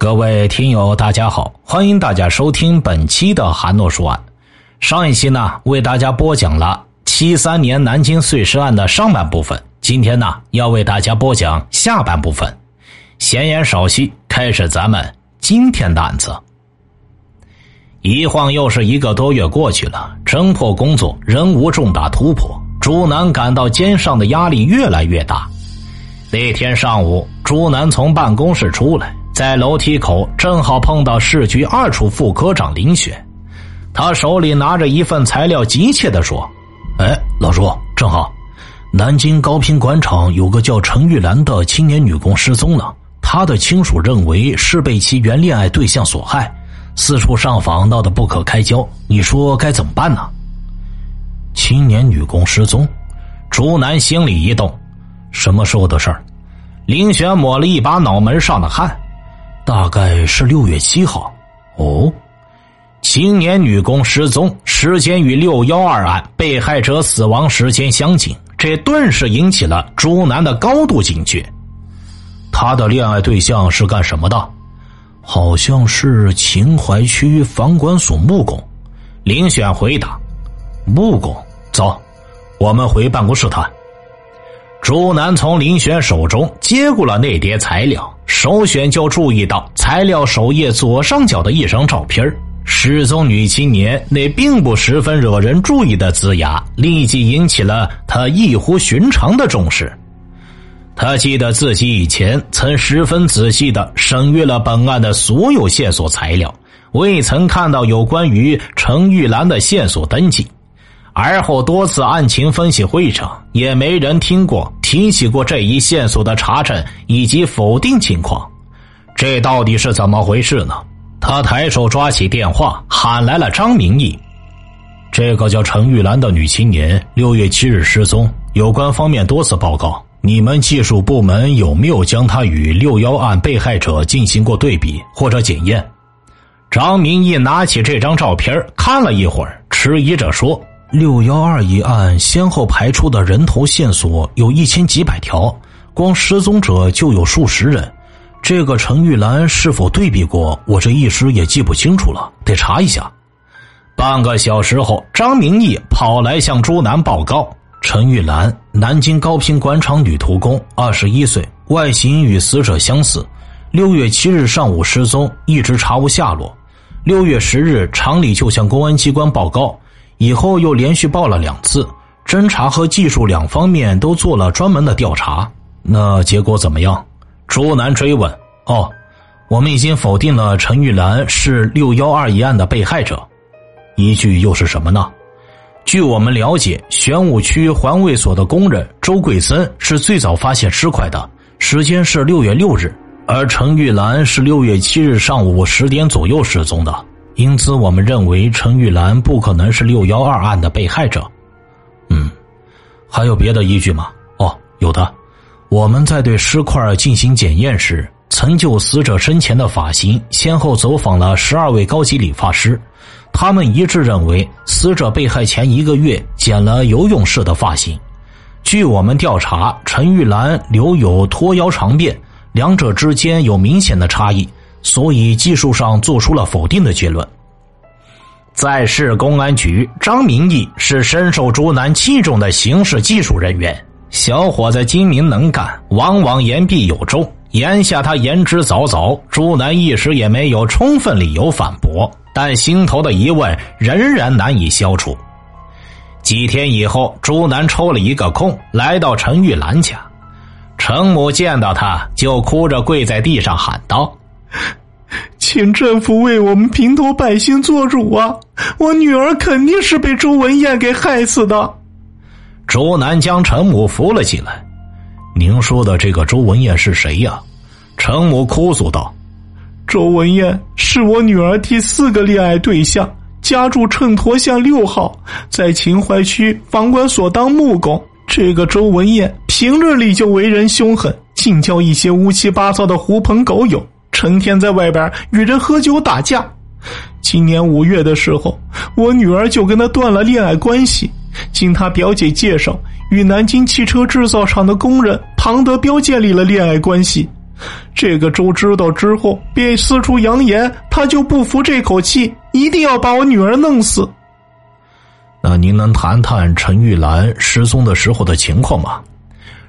各位听友，大家好，欢迎大家收听本期的韩诺说案。上一期呢，为大家播讲了七三年南京碎尸案的上半部分，今天呢，要为大家播讲下半部分。闲言少叙，开始咱们今天的案子。一晃又是一个多月过去了，侦破工作仍无重大突破，朱南感到肩上的压力越来越大。那天上午，朱南从办公室出来。在楼梯口正好碰到市局二处副科长林雪，他手里拿着一份材料，急切的说：“哎，老朱，正好，南京高平广场有个叫陈玉兰的青年女工失踪了，她的亲属认为是被其原恋爱对象所害，四处上访，闹得不可开交。你说该怎么办呢？”青年女工失踪，朱南心里一动，什么时候的事儿？林雪抹了一把脑门上的汗。大概是六月七号，哦，青年女工失踪时间与六幺二案被害者死亡时间相近，这顿时引起了朱楠的高度警觉。他的恋爱对象是干什么的？好像是秦淮区房管所木工。林选回答：“木工，走，我们回办公室谈。”朱楠从林轩手中接过了那叠材料。首选就注意到材料首页左上角的一张照片失踪女青年那并不十分惹人注意的字牙，立即引起了他异乎寻常的重视。他记得自己以前曾十分仔细的审阅了本案的所有线索材料，未曾看到有关于程玉兰的线索登记。而后多次案情分析会上，也没人听过提起过这一线索的查证以及否定情况，这到底是怎么回事呢？他抬手抓起电话，喊来了张明义。这个叫陈玉兰的女青年六月七日失踪，有关方面多次报告。你们技术部门有没有将她与六幺案被害者进行过对比或者检验？张明义拿起这张照片看了一会儿，迟疑着说。六幺二一案先后排出的人头线索有一千几百条，光失踪者就有数十人。这个陈玉兰是否对比过？我这一时也记不清楚了，得查一下。半个小时后，张明义跑来向朱南报告：陈玉兰，南京高平广场女徒工，二十一岁，外形与死者相似。六月七日上午失踪，一直查无下落。六月十日，厂里就向公安机关报告。以后又连续报了两次，侦查和技术两方面都做了专门的调查，那结果怎么样？朱南追问。哦，我们已经否定了陈玉兰是六幺二一案的被害者，依据又是什么呢？据我们了解，玄武区环卫所的工人周桂森是最早发现尸块的，时间是六月六日，而陈玉兰是六月七日上午十点左右失踪的。因此，我们认为陈玉兰不可能是六幺二案的被害者。嗯，还有别的依据吗？哦，有的。我们在对尸块进行检验时，曾就死者生前的发型先后走访了十二位高级理发师，他们一致认为死者被害前一个月剪了游泳式的发型。据我们调查，陈玉兰留有拖腰长辫，两者之间有明显的差异。所以技术上做出了否定的结论。在市公安局，张明义是深受朱南器重的刑事技术人员。小伙子精明能干，往往言必有重。眼下他言之凿凿，朱南一时也没有充分理由反驳，但心头的疑问仍然难以消除。几天以后，朱南抽了一个空，来到陈玉兰家。陈母见到他就哭着跪在地上喊道。请政府为我们平头百姓做主啊！我女儿肯定是被周文艳给害死的。周南将陈母扶了起来。您说的这个周文艳是谁呀？陈母哭诉道：“周文艳是我女儿第四个恋爱对象，家住秤砣巷六号，在秦淮区房管所当木工。这个周文艳平日里就为人凶狠，净交一些乌七八糟的狐朋狗友。”成天在外边与人喝酒打架，今年五月的时候，我女儿就跟他断了恋爱关系。经他表姐介绍，与南京汽车制造厂的工人庞德彪建立了恋爱关系。这个周知道之后，便四处扬言，他就不服这口气，一定要把我女儿弄死。那您能谈谈陈玉兰失踪的时候的情况吗？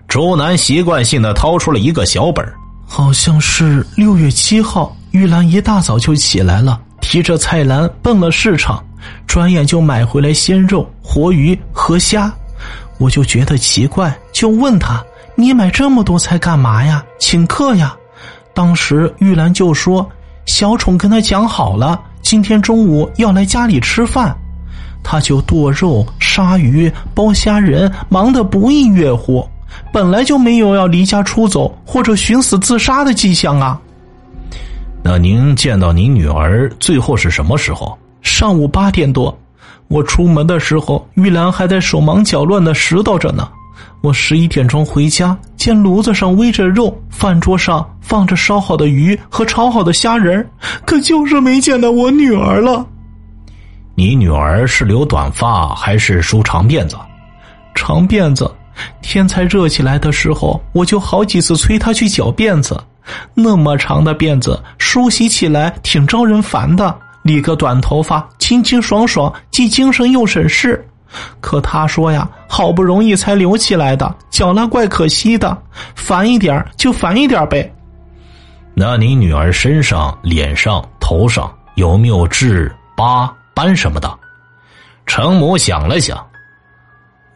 周南习惯性的掏出了一个小本好像是六月七号，玉兰一大早就起来了，提着菜篮奔了市场，转眼就买回来鲜肉、活鱼和虾。我就觉得奇怪，就问他：“你买这么多菜干嘛呀？请客呀？”当时玉兰就说：“小宠跟他讲好了，今天中午要来家里吃饭。”他就剁肉、杀鱼、剥虾仁，忙得不亦乐乎。本来就没有要离家出走或者寻死自杀的迹象啊。那您见到您女儿最后是什么时候？上午八点多，我出门的时候，玉兰还在手忙脚乱的拾掇着呢。我十一点钟回家，见炉子上煨着肉，饭桌上放着烧好的鱼和炒好的虾仁，可就是没见到我女儿了。你女儿是留短发还是梳长辫子？长辫子。天才热起来的时候，我就好几次催她去绞辫子。那么长的辫子梳洗起来挺招人烦的，理个短头发清清爽爽，既精神又省事。可她说呀，好不容易才留起来的，绞了怪可惜的，烦一点就烦一点呗。那你女儿身上、脸上、头上有没有痣、疤？斑什么的，程母想了想，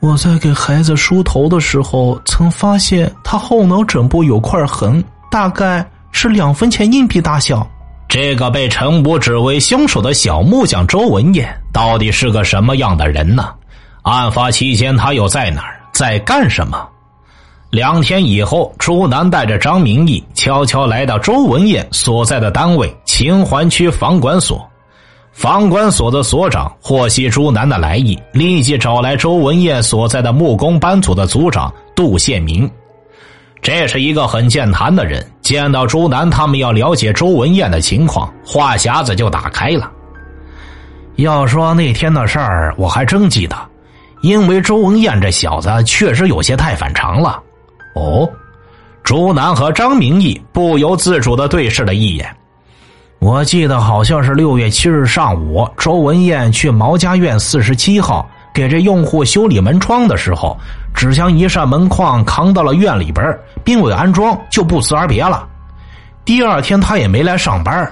我在给孩子梳头的时候，曾发现他后脑枕部有块痕，大概是两分钱硬币大小。这个被程母指为凶手的小木匠周文艳，到底是个什么样的人呢？案发期间他又在哪儿，在干什么？两天以后，朱南带着张明义悄悄来到周文艳所在的单位——秦淮区房管所。房管所的所长获悉朱南的来意，立即找来周文艳所在的木工班组的组长杜宪明。这是一个很健谈的人，见到朱南他们要了解周文艳的情况，话匣子就打开了。要说那天的事儿，我还真记得，因为周文艳这小子确实有些太反常了。哦，朱南和张明义不由自主的对视了一眼。我记得好像是六月七日上午，周文艳去毛家院四十七号给这用户修理门窗的时候，只将一扇门框扛到了院里边，并未安装，就不辞而别了。第二天他也没来上班。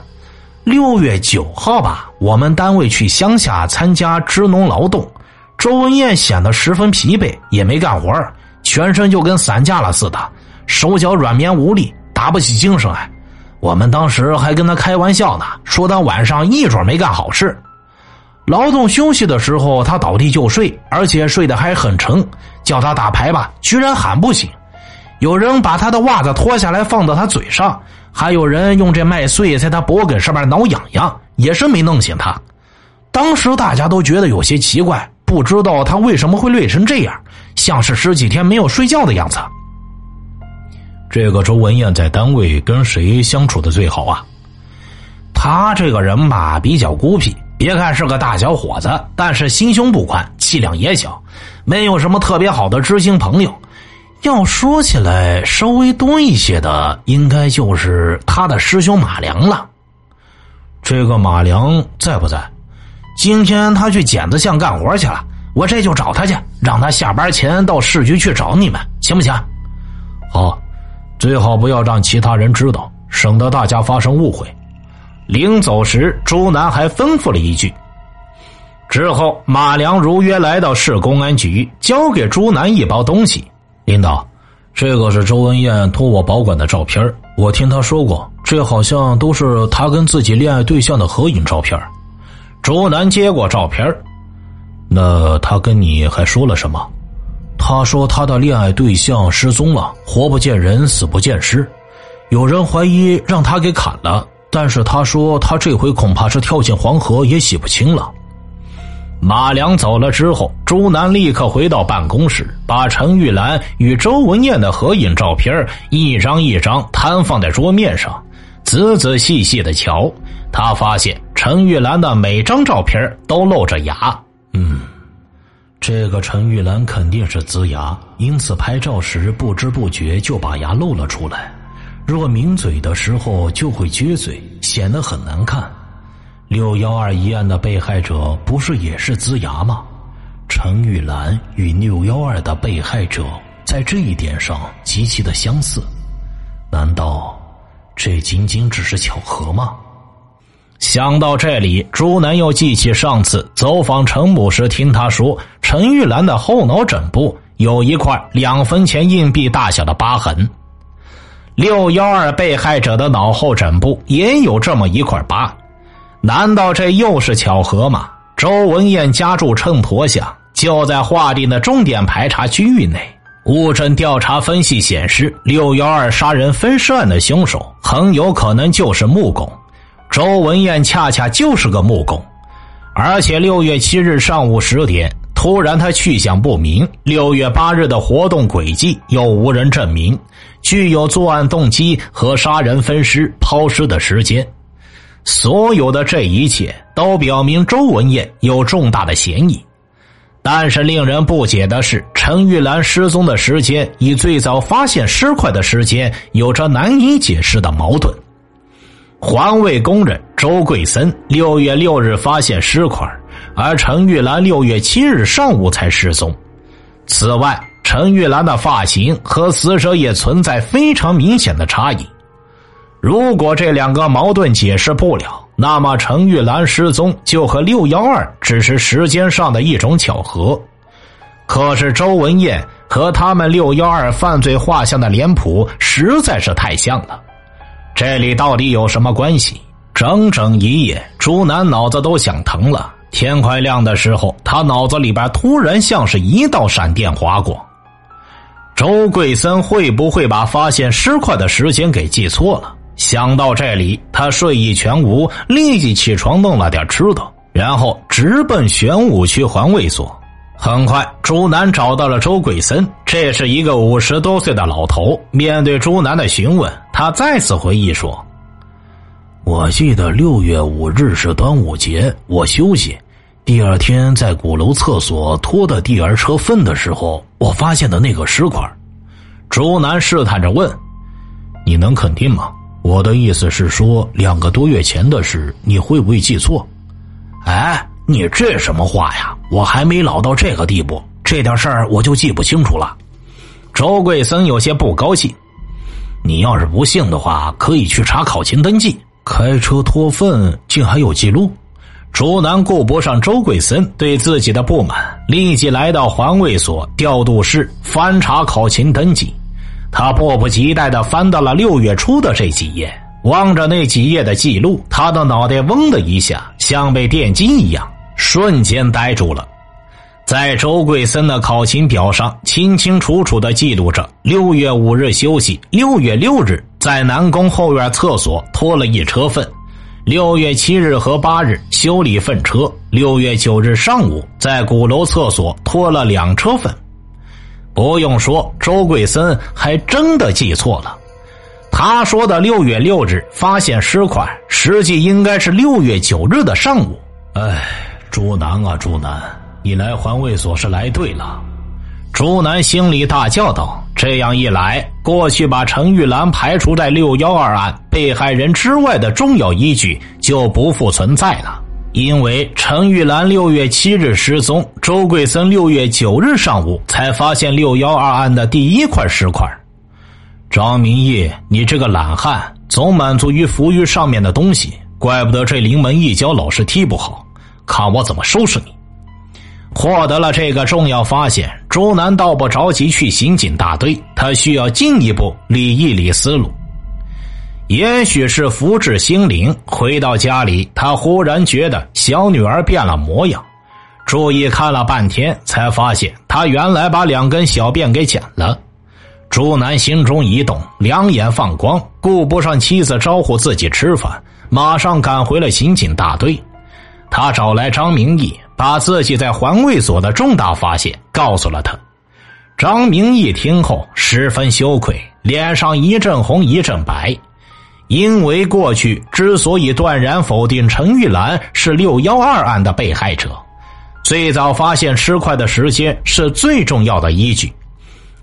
六月九号吧，我们单位去乡下参加支农劳动，周文艳显得十分疲惫，也没干活，全身就跟散架了似的，手脚软绵无力，打不起精神来。我们当时还跟他开玩笑呢，说他晚上一准没干好事。劳动休息的时候，他倒地就睡，而且睡得还很沉。叫他打牌吧，居然喊不醒。有人把他的袜子脱下来放到他嘴上，还有人用这麦穗在他脖梗上面挠痒痒，也是没弄醒他。当时大家都觉得有些奇怪，不知道他为什么会累成这样，像是十几天没有睡觉的样子。这个周文艳在单位跟谁相处的最好啊？他这个人吧，比较孤僻。别看是个大小伙子，但是心胸不宽，气量也小，没有什么特别好的知心朋友。要说起来，稍微多一些的，应该就是他的师兄马良了。这个马良在不在？今天他去剪子巷干活去了，我这就找他去，让他下班前到市局去找你们，行不行？好。最好不要让其他人知道，省得大家发生误会。临走时，朱南还吩咐了一句。之后，马良如约来到市公安局，交给朱南一包东西。领导，这个是周文艳托我保管的照片我听他说过，这好像都是他跟自己恋爱对象的合影照片朱南接过照片那他跟你还说了什么？他说他的恋爱对象失踪了，活不见人，死不见尸，有人怀疑让他给砍了。但是他说他这回恐怕是跳进黄河也洗不清了。马良走了之后，朱南立刻回到办公室，把陈玉兰与周文艳的合影照片一张一张摊放在桌面上，仔仔细细的瞧。他发现陈玉兰的每张照片都露着牙。嗯。这个陈玉兰肯定是呲牙，因此拍照时不知不觉就把牙露了出来。若抿嘴的时候就会撅嘴，显得很难看。六幺二一案的被害者不是也是呲牙吗？陈玉兰与六幺二的被害者在这一点上极其的相似，难道这仅仅只是巧合吗？想到这里，朱南又记起上次走访陈母时听他说，陈玉兰的后脑枕部有一块两分钱硬币大小的疤痕。六幺二被害者的脑后枕部也有这么一块疤，难道这又是巧合吗？周文艳家住秤砣巷。就在划定的重点排查区域内，物证调查分析显示，六幺二杀人分尸案的凶手很有可能就是木工，周文艳恰恰就是个木工，而且六月七日上午十点，突然他去向不明；六月八日的活动轨迹又无人证明，具有作案动机和杀人分尸抛尸的时间，所有的这一切都表明周文艳有重大的嫌疑。但是令人不解的是，陈玉兰失踪的时间与最早发现尸块的时间有着难以解释的矛盾。环卫工人周桂森六月六日发现尸块，而陈玉兰六月七日上午才失踪。此外，陈玉兰的发型和死者也存在非常明显的差异。如果这两个矛盾解释不了，那么，程玉兰失踪就和六幺二只是时间上的一种巧合。可是周文艳和他们六幺二犯罪画像的脸谱实在是太像了，这里到底有什么关系？整整一夜，朱楠脑子都想疼了。天快亮的时候，他脑子里边突然像是一道闪电划过。周桂森会不会把发现尸块的时间给记错了？想到这里，他睡意全无，立即起床弄了点吃的，然后直奔玄武区环卫所。很快，朱楠找到了周桂森，这是一个五十多岁的老头。面对朱楠的询问，他再次回忆说：“我记得六月五日是端午节，我休息。第二天在鼓楼厕所拖的地儿车粪的时候，我发现的那个尸块。”朱楠试探着问：“你能肯定吗？”我的意思是说，两个多月前的事，你会不会记错？哎，你这什么话呀？我还没老到这个地步，这点事儿我就记不清楚了。周桂森有些不高兴。你要是不信的话，可以去查考勤登记。开车脱粪竟还有记录？朱南顾不上周桂森对自己的不满，立即来到环卫所调度室翻查考勤登记。他迫不及待的翻到了六月初的这几页，望着那几页的记录，他的脑袋嗡的一下，像被电击一样，瞬间呆住了。在周桂森的考勤表上，清清楚楚的记录着：六月五日休息，六月六日在南宫后院厕所拖了一车粪，六月七日和八日修理粪车，六月九日上午在鼓楼厕所拖了两车粪。不用说，周桂森还真的记错了。他说的六月六日发现尸块，实际应该是六月九日的上午。哎，朱南啊，朱南，你来环卫所是来对了。朱南心里大叫道：“这样一来，过去把陈玉兰排除在六幺二案被害人之外的重要依据就不复存在了。”因为陈玉兰六月七日失踪，周桂森六月九日上午才发现六幺二案的第一块尸块。张明义，你这个懒汉，总满足于浮于上面的东西，怪不得这临门一脚老是踢不好，看我怎么收拾你！获得了这个重要发现，朱南倒不着急去刑警大队，他需要进一步理一理思路。也许是福至心灵，回到家里，他忽然觉得小女儿变了模样。注意看了半天，才发现她原来把两根小辫给剪了。朱南心中一动，两眼放光，顾不上妻子招呼自己吃饭，马上赶回了刑警大队。他找来张明义，把自己在环卫所的重大发现告诉了他。张明义听后十分羞愧，脸上一阵红一阵白。因为过去之所以断然否定陈玉兰是六幺二案的被害者，最早发现尸块的时间是最重要的依据，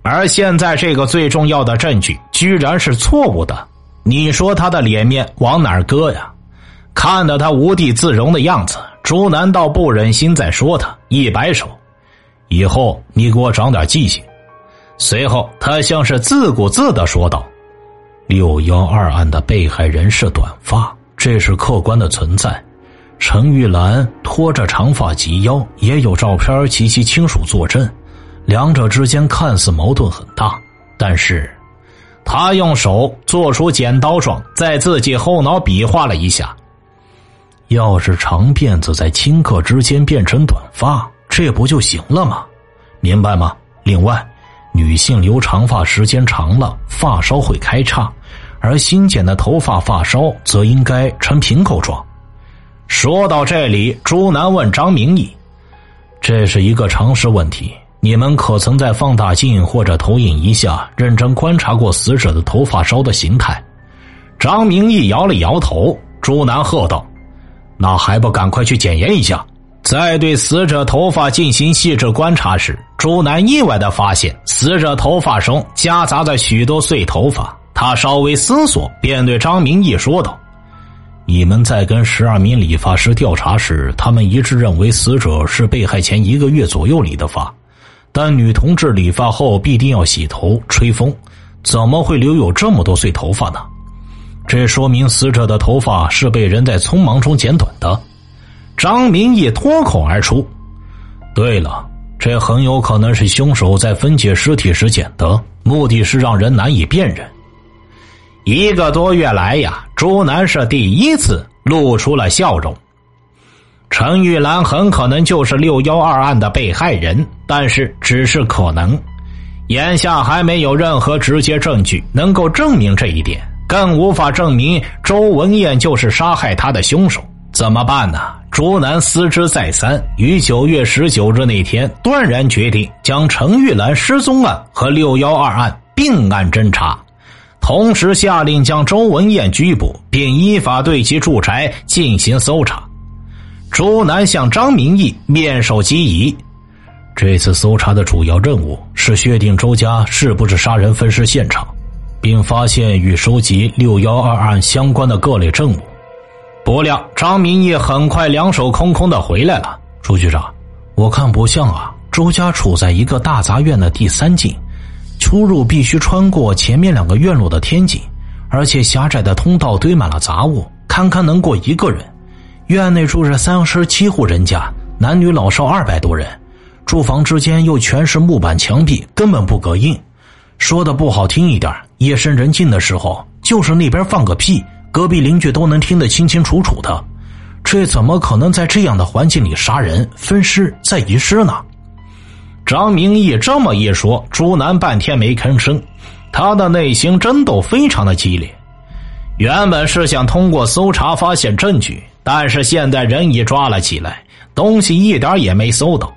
而现在这个最重要的证据居然是错误的，你说他的脸面往哪儿搁呀？看到他无地自容的样子，朱南倒不忍心再说他，一摆手：“以后你给我长点记性。”随后，他像是自顾自的说道：“六幺二案的被害人是短发，这是客观的存在。陈玉兰拖着长发及腰，也有照片及其亲属作证，两者之间看似矛盾很大。但是，他用手做出剪刀状，在自己后脑比划了一下。要是长辫子在顷刻之间变成短发，这不就行了吗？明白吗？另外。”女性留长发时间长了，发梢会开叉，而新剪的头发发梢则应该呈平口状。说到这里，朱楠问张明义：“这是一个常识问题，你们可曾在放大镜或者投影仪下认真观察过死者的头发梢的形态？”张明义摇了摇头。朱楠喝道：“那还不赶快去检验一下！”在对死者头发进行细致观察时，朱楠意外的发现，死者头发中夹杂着许多碎头发。他稍微思索，便对张明义说道：“你们在跟十二名理发师调查时，他们一致认为死者是被害前一个月左右理的发，但女同志理发后必定要洗头、吹风，怎么会留有这么多碎头发呢？这说明死者的头发是被人在匆忙中剪短的。”张明义脱口而出：“对了，这很有可能是凶手在分解尸体时剪的，目的是让人难以辨认。”一个多月来呀，朱南是第一次露出了笑容。陈玉兰很可能就是六幺二案的被害人，但是只是可能。眼下还没有任何直接证据能够证明这一点，更无法证明周文艳就是杀害他的凶手。怎么办呢？朱南思之再三，于九月十九日那天断然决定将程玉兰失踪案和六幺二案并案侦查，同时下令将周文艳拘捕，并依法对其住宅进行搜查。朱南向张明义面授机宜，这次搜查的主要任务是确定周家是不是杀人分尸现场，并发现与收集六幺二案相关的各类证物。不料张明义很快两手空空的回来了。朱局长，我看不像啊。周家处在一个大杂院的第三进，出入必须穿过前面两个院落的天井，而且狭窄的通道堆满了杂物，堪堪能过一个人。院内住着三十七户人家，男女老少二百多人，住房之间又全是木板墙壁，根本不隔音。说的不好听一点，夜深人静的时候，就是那边放个屁。隔壁邻居都能听得清清楚楚的，这怎么可能在这样的环境里杀人、分尸再遗失呢？张明义这么一说，朱楠半天没吭声，他的内心争斗非常的激烈。原本是想通过搜查发现证据，但是现在人已抓了起来，东西一点也没搜到，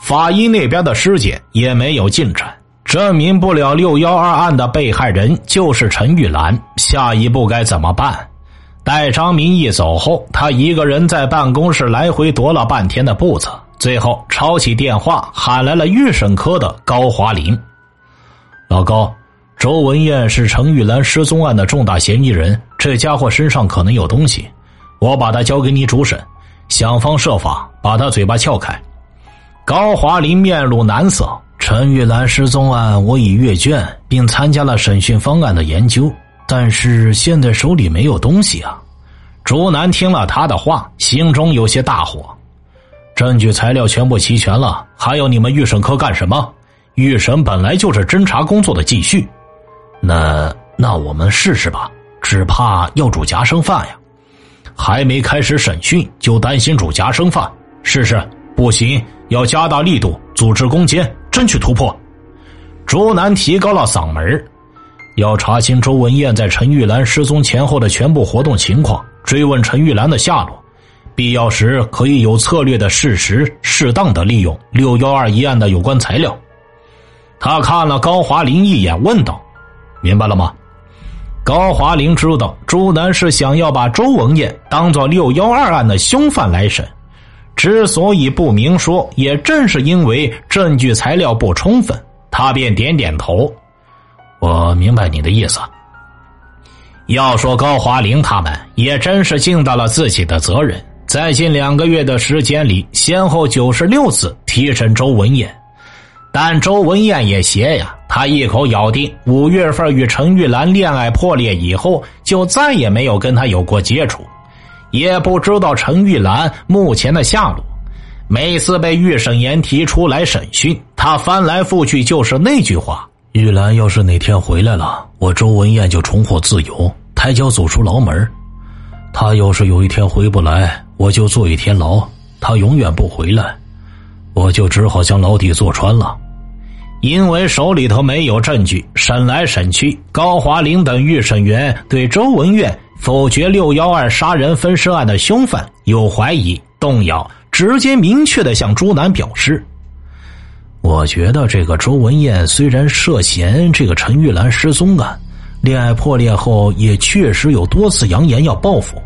法医那边的尸检也没有进展。证明不了六幺二案的被害人就是陈玉兰，下一步该怎么办？待张明义走后，他一个人在办公室来回踱了半天的步子，最后抄起电话喊来了预审科的高华林。老高，周文艳是陈玉兰失踪案的重大嫌疑人，这家伙身上可能有东西，我把他交给你主审，想方设法把他嘴巴撬开。高华林面露难色。陈玉兰失踪案，我已阅卷，并参加了审讯方案的研究，但是现在手里没有东西啊。竹南听了他的话，心中有些大火。证据材料全部齐全了，还要你们预审科干什么？预审本来就是侦查工作的继续。那那我们试试吧，只怕要煮夹生饭呀。还没开始审讯，就担心煮夹生饭？试试不行，要加大力度，组织攻坚。争取突破，朱南提高了嗓门要查清周文艳在陈玉兰失踪前后的全部活动情况，追问陈玉兰的下落，必要时可以有策略的适时适当的利用六幺二一案的有关材料。他看了高华林一眼，问道：“明白了吗？”高华林知道朱南是想要把周文艳当做六幺二案的凶犯来审。之所以不明说，也正是因为证据材料不充分。他便点点头：“我明白你的意思。”要说高华林他们也真是尽到了自己的责任，在近两个月的时间里，先后九十六次提审周文艳，但周文艳也邪呀，他一口咬定五月份与陈玉兰恋爱破裂以后，就再也没有跟他有过接触，也不知道陈玉兰目前的下落。每次被预审员提出来审讯，他翻来覆去就是那句话：“玉兰要是哪天回来了，我周文艳就重获自由。”抬脚走出牢门，他要是有一天回不来，我就坐一天牢；他永远不回来，我就只好将牢底坐穿了。因为手里头没有证据，审来审去，高华林等预审员对周文艳否决六幺二杀人分尸案的凶犯有怀疑、动摇，直接明确的向朱楠表示：“我觉得这个周文艳虽然涉嫌这个陈玉兰失踪案。”恋爱破裂后，也确实有多次扬言要报复，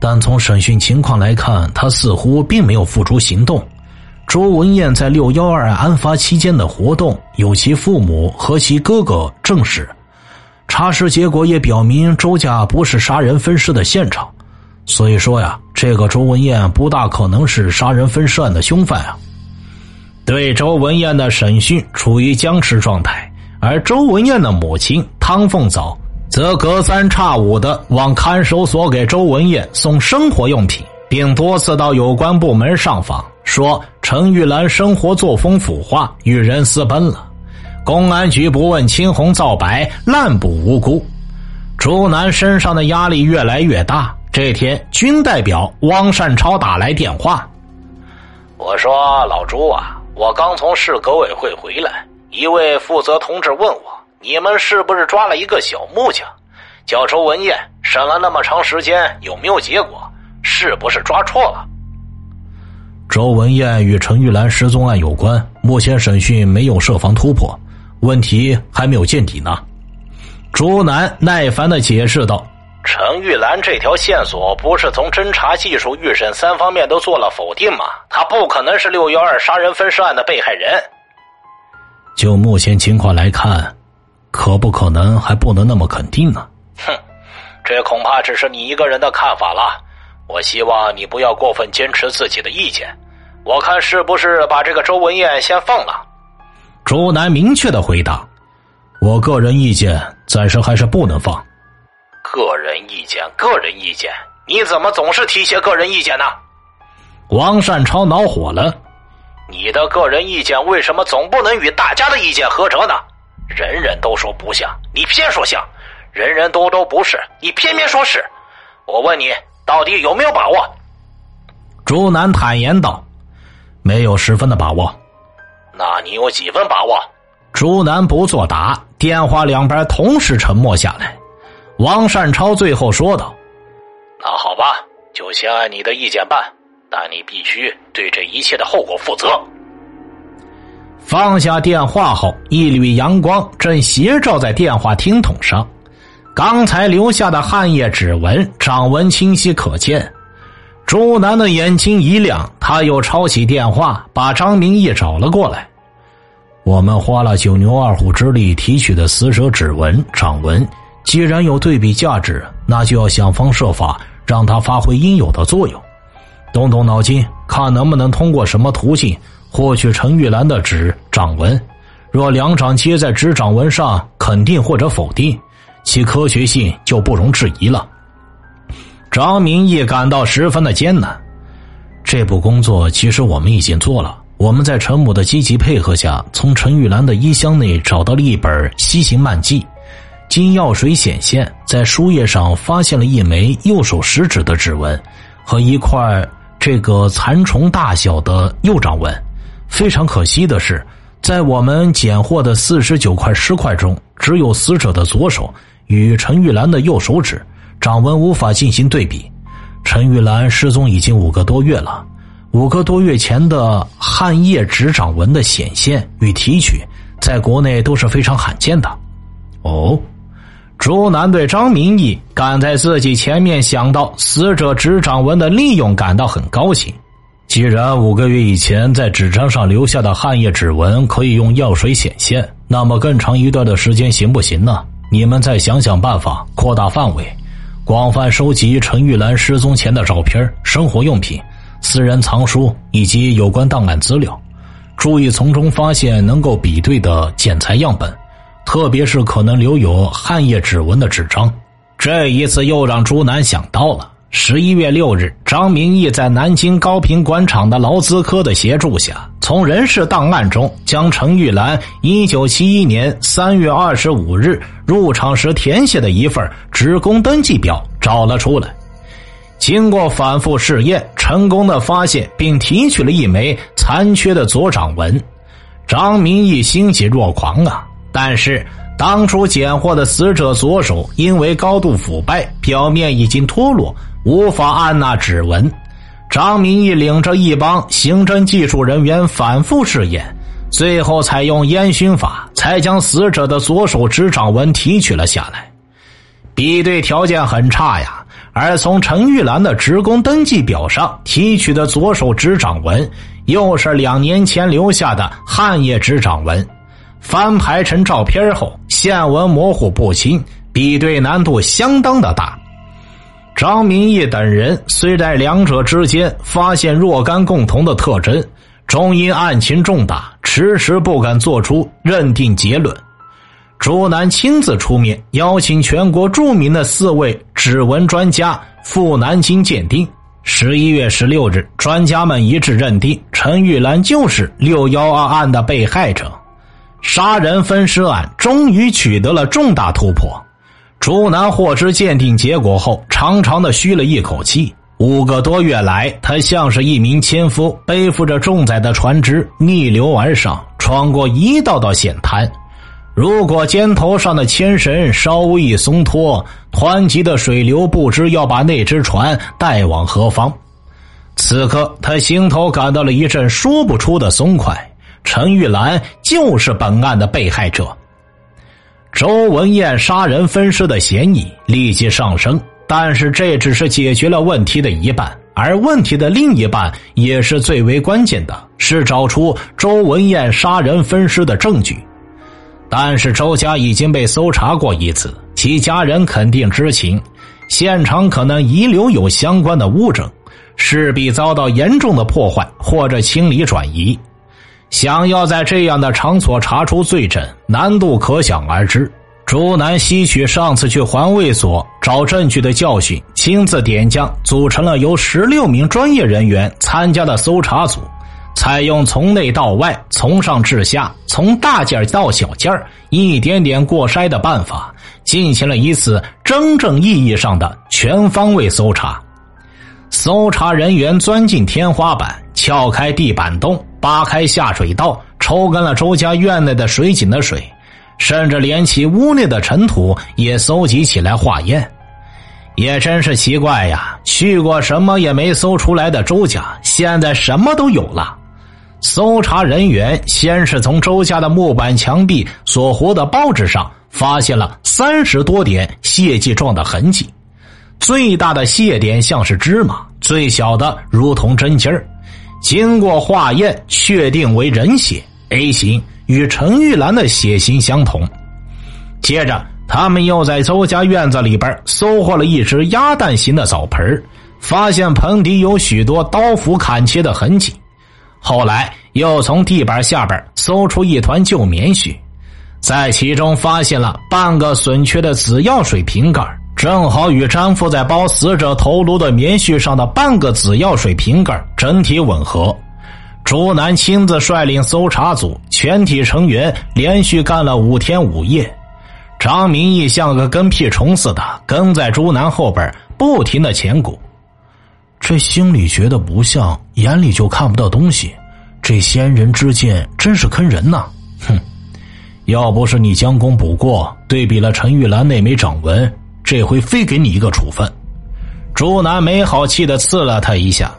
但从审讯情况来看，他似乎并没有付诸行动。周文艳在六幺二案发期间的活动，有其父母和其哥哥证实。查实结果也表明，周家不是杀人分尸的现场，所以说呀，这个周文艳不大可能是杀人分尸案的凶犯啊。对周文艳的审讯处于僵持状态。而周文艳的母亲汤凤藻则隔三差五的往看守所给周文艳送生活用品，并多次到有关部门上访，说陈玉兰生活作风腐化，与人私奔了。公安局不问青红皂白，滥捕无辜。朱南身上的压力越来越大。这天，军代表汪善超打来电话，我说：“老朱啊，我刚从市革委会回来。”一位负责同志问我：“你们是不是抓了一个小木匠，叫周文艳？审了那么长时间，有没有结果？是不是抓错了？”周文艳与陈玉兰失踪案有关，目前审讯没有设防突破，问题还没有见底呢。朱楠耐烦的解释道：“陈玉兰这条线索不是从侦查技术、预审三方面都做了否定吗？她不可能是六幺二杀人分尸案的被害人。”就目前情况来看，可不可能还不能那么肯定呢？哼，这恐怕只是你一个人的看法了。我希望你不要过分坚持自己的意见。我看是不是把这个周文艳先放了？周南明确的回答：“我个人意见暂时还是不能放。”个人意见，个人意见，你怎么总是提些个人意见呢？王善超恼火了。你的个人意见为什么总不能与大家的意见合辙呢？人人都说不像，你偏说像；人人都都不是，你偏偏说是。我问你，到底有没有把握？朱楠坦言道：“没有十分的把握。”那你有几分把握？朱南不作答，电话两边同时沉默下来。王善超最后说道：“那好吧，就先按你的意见办。”但你必须对这一切的后果负责。放下电话后，一缕阳光正斜照在电话听筒上，刚才留下的汗液指纹掌纹清晰可见。朱南的眼睛一亮，他又抄起电话，把张明义找了过来。我们花了九牛二虎之力提取的死者指纹、掌纹，既然有对比价值，那就要想方设法让它发挥应有的作用。动动脑筋，看能不能通过什么途径获取陈玉兰的指掌纹。若两掌接在指掌纹上，肯定或者否定，其科学性就不容置疑了。张明义感到十分的艰难。这步工作其实我们已经做了。我们在陈母的积极配合下，从陈玉兰的衣箱内找到了一本西行漫记，经药水显现，在书页上发现了一枚右手食指的指纹和一块。这个蚕虫大小的右掌纹，非常可惜的是，在我们捡获的四十九块尸块中，只有死者的左手与陈玉兰的右手指掌纹无法进行对比。陈玉兰失踪已经五个多月了，五个多月前的汗液指掌纹的显现与提取，在国内都是非常罕见的。哦。朱南对张明义赶在自己前面想到死者指掌纹的利用感到很高兴。既然五个月以前在纸张上留下的汗液指纹可以用药水显现，那么更长一段的时间行不行呢？你们再想想办法，扩大范围，广泛收集陈玉兰失踪前的照片、生活用品、私人藏书以及有关档案资料，注意从中发现能够比对的检材样本，特别是可能留有汗液指纹的纸张。这一次又让朱楠想到了。十一月六日，张明义在南京高平广场的劳资科的协助下，从人事档案中将程玉兰一九七一年三月二十五日入场时填写的一份职工登记表找了出来。经过反复试验，成功的发现并提取了一枚残缺的左掌纹。张明义欣喜若狂啊！但是。当初捡获的死者左手因为高度腐败，表面已经脱落，无法按捺指纹。张明义领着一帮刑侦技术人员反复试验，最后采用烟熏法，才将死者的左手指掌纹提取了下来。比对条件很差呀，而从陈玉兰的职工登记表上提取的左手指掌纹，又是两年前留下的汗液指掌纹。翻拍成照片后，线纹模糊不清，比对难度相当的大。张明义等人虽在两者之间发现若干共同的特征，终因案情重大，迟迟不敢做出认定结论。朱南亲自出面，邀请全国著名的四位指纹专家赴南京鉴定。十一月十六日，专家们一致认定陈玉兰就是六幺二案的被害者。杀人分尸案终于取得了重大突破。朱南获知鉴定结果后，长长的吁了一口气。五个多月来，他像是一名纤夫，背负着重载的船只逆流而上，穿过一道道险滩。如果肩头上的牵绳稍微一松脱，湍急的水流不知要把那只船带往何方。此刻，他心头感到了一阵说不出的松快。陈玉兰就是本案的被害者，周文艳杀人分尸的嫌疑立即上升。但是这只是解决了问题的一半，而问题的另一半也是最为关键的，是找出周文艳杀人分尸的证据。但是周家已经被搜查过一次，其家人肯定知情，现场可能遗留有相关的物证，势必遭到严重的破坏或者清理转移。想要在这样的场所查出罪证，难度可想而知。朱楠吸取上次去环卫所找证据的教训，亲自点将组成了由十六名专业人员参加的搜查组，采用从内到外、从上至下、从大件到小件一点点过筛的办法，进行了一次真正意义上的全方位搜查。搜查人员钻进天花板，撬开地板洞。扒开下水道，抽干了周家院内的水井的水，甚至连其屋内的尘土也搜集起来化验。也真是奇怪呀！去过什么也没搜出来的周家，现在什么都有了。搜查人员先是从周家的木板墙壁所糊的报纸上发现了三十多点血迹状的痕迹，最大的血点像是芝麻，最小的如同针尖儿。经过化验，确定为人血 A 型，与陈玉兰的血型相同。接着，他们又在周家院子里边搜获了一只鸭蛋形的澡盆发现盆底有许多刀斧砍切的痕迹。后来，又从地板下边搜出一团旧棉絮，在其中发现了半个损缺的紫药水瓶盖。正好与粘附在包死者头颅的棉絮上的半个紫药水瓶盖整体吻合。朱南亲自率领搜查组，全体成员连续干了五天五夜。张明义像个跟屁虫似的跟在朱南后边，不停的前鼓。这心里觉得不像，眼里就看不到东西。这仙人之剑真是坑人呐！哼，要不是你将功补过，对比了陈玉兰那枚掌纹。这回非给你一个处分！朱南没好气的刺了他一下。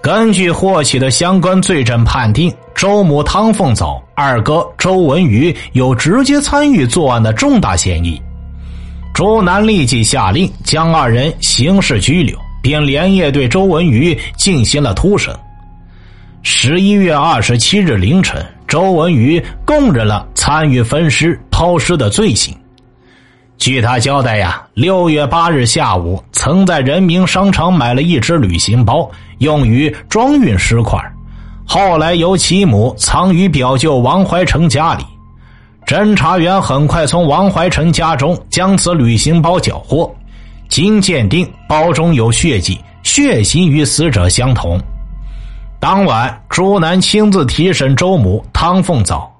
根据霍启的相关罪证判定，周母汤凤藻、二哥周文瑜有直接参与作案的重大嫌疑。朱南立即下令将二人刑事拘留，并连夜对周文瑜进行了突审。十一月二十七日凌晨，周文瑜供认了参与分尸、抛尸的罪行。据他交代呀，六月八日下午，曾在人民商场买了一只旅行包，用于装运尸块。后来由其母藏于表舅王怀成家里。侦查员很快从王怀成家中将此旅行包缴获，经鉴定，包中有血迹，血型与死者相同。当晚，朱南亲自提审周母汤凤藻。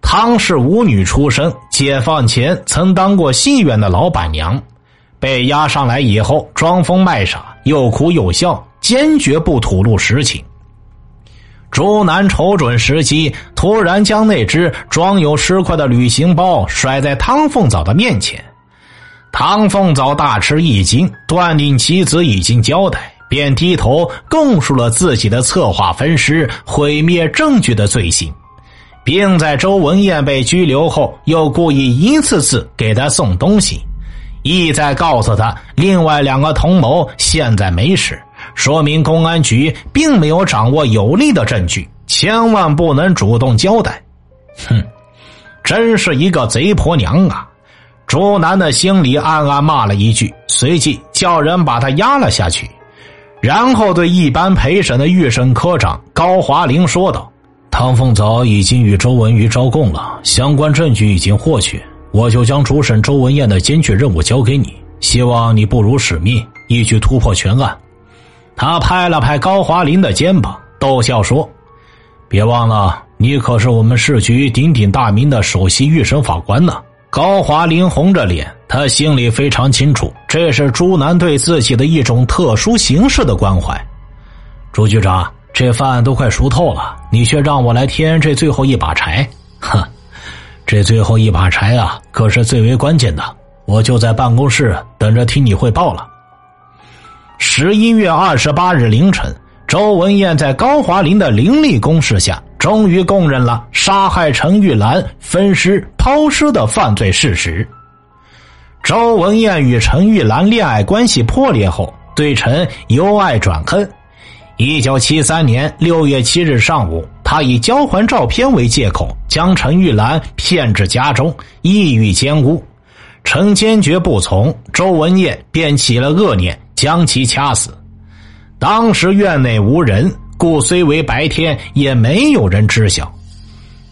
汤氏舞女出身，解放前曾当过戏院的老板娘，被押上来以后，装疯卖傻，又哭又笑，坚决不吐露实情。朱南瞅准时机，突然将那只装有尸块的旅行包甩在汤凤藻的面前。汤凤藻大吃一惊，断定妻子已经交代，便低头供述了自己的策划分尸、毁灭证据的罪行。并在周文艳被拘留后，又故意一次次给他送东西，意在告诉他另外两个同谋现在没事，说明公安局并没有掌握有力的证据，千万不能主动交代。哼，真是一个贼婆娘啊！朱楠的心里暗暗骂了一句，随即叫人把他压了下去，然后对一般陪审的预审科长高华林说道。唐凤早已经与周文瑜招供了，相关证据已经获取，我就将主审周文艳的艰巨任务交给你，希望你不辱使命，一举突破全案。他拍了拍高华林的肩膀，逗笑说：“别忘了，你可是我们市局鼎鼎大名的首席预审法官呢。”高华林红着脸，他心里非常清楚，这是朱南对自己的一种特殊形式的关怀。朱局长。这饭都快熟透了，你却让我来添这最后一把柴，哼！这最后一把柴啊，可是最为关键的。我就在办公室等着听你汇报了。十一月二十八日凌晨，周文艳在高华林的凌厉攻势下，终于供认了杀害陈玉兰、分尸抛尸的犯罪事实。周文艳与陈玉兰恋爱关系破裂后，对陈由爱转恨。一九七三年六月七日上午，他以交还照片为借口，将陈玉兰骗至家中，意欲奸污。陈坚决不从，周文艳便起了恶念，将其掐死。当时院内无人，故虽为白天，也没有人知晓。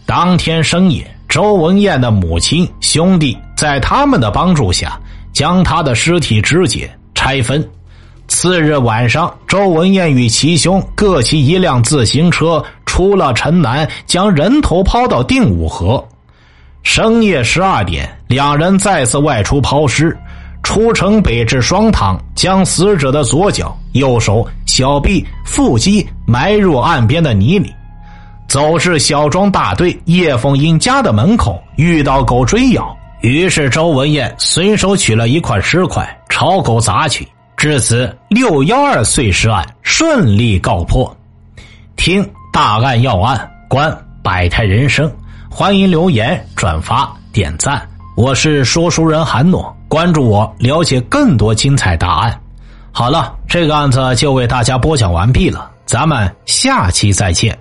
当天深夜，周文艳的母亲、兄弟在他们的帮助下，将他的尸体肢解、拆分。次日晚上，周文艳与其兄各骑一辆自行车出了城南，将人头抛到定武河。深夜十二点，两人再次外出抛尸，出城北至双塘，将死者的左脚、右手、小臂、腹肌埋入岸边的泥里。走至小庄大队叶凤英家的门口，遇到狗追咬，于是周文艳随手取了一块尸块，朝狗砸去。至此，六幺二碎尸案顺利告破。听大案要案，观百态人生，欢迎留言、转发、点赞。我是说书人韩诺，关注我，了解更多精彩答案。好了，这个案子就为大家播讲完毕了，咱们下期再见。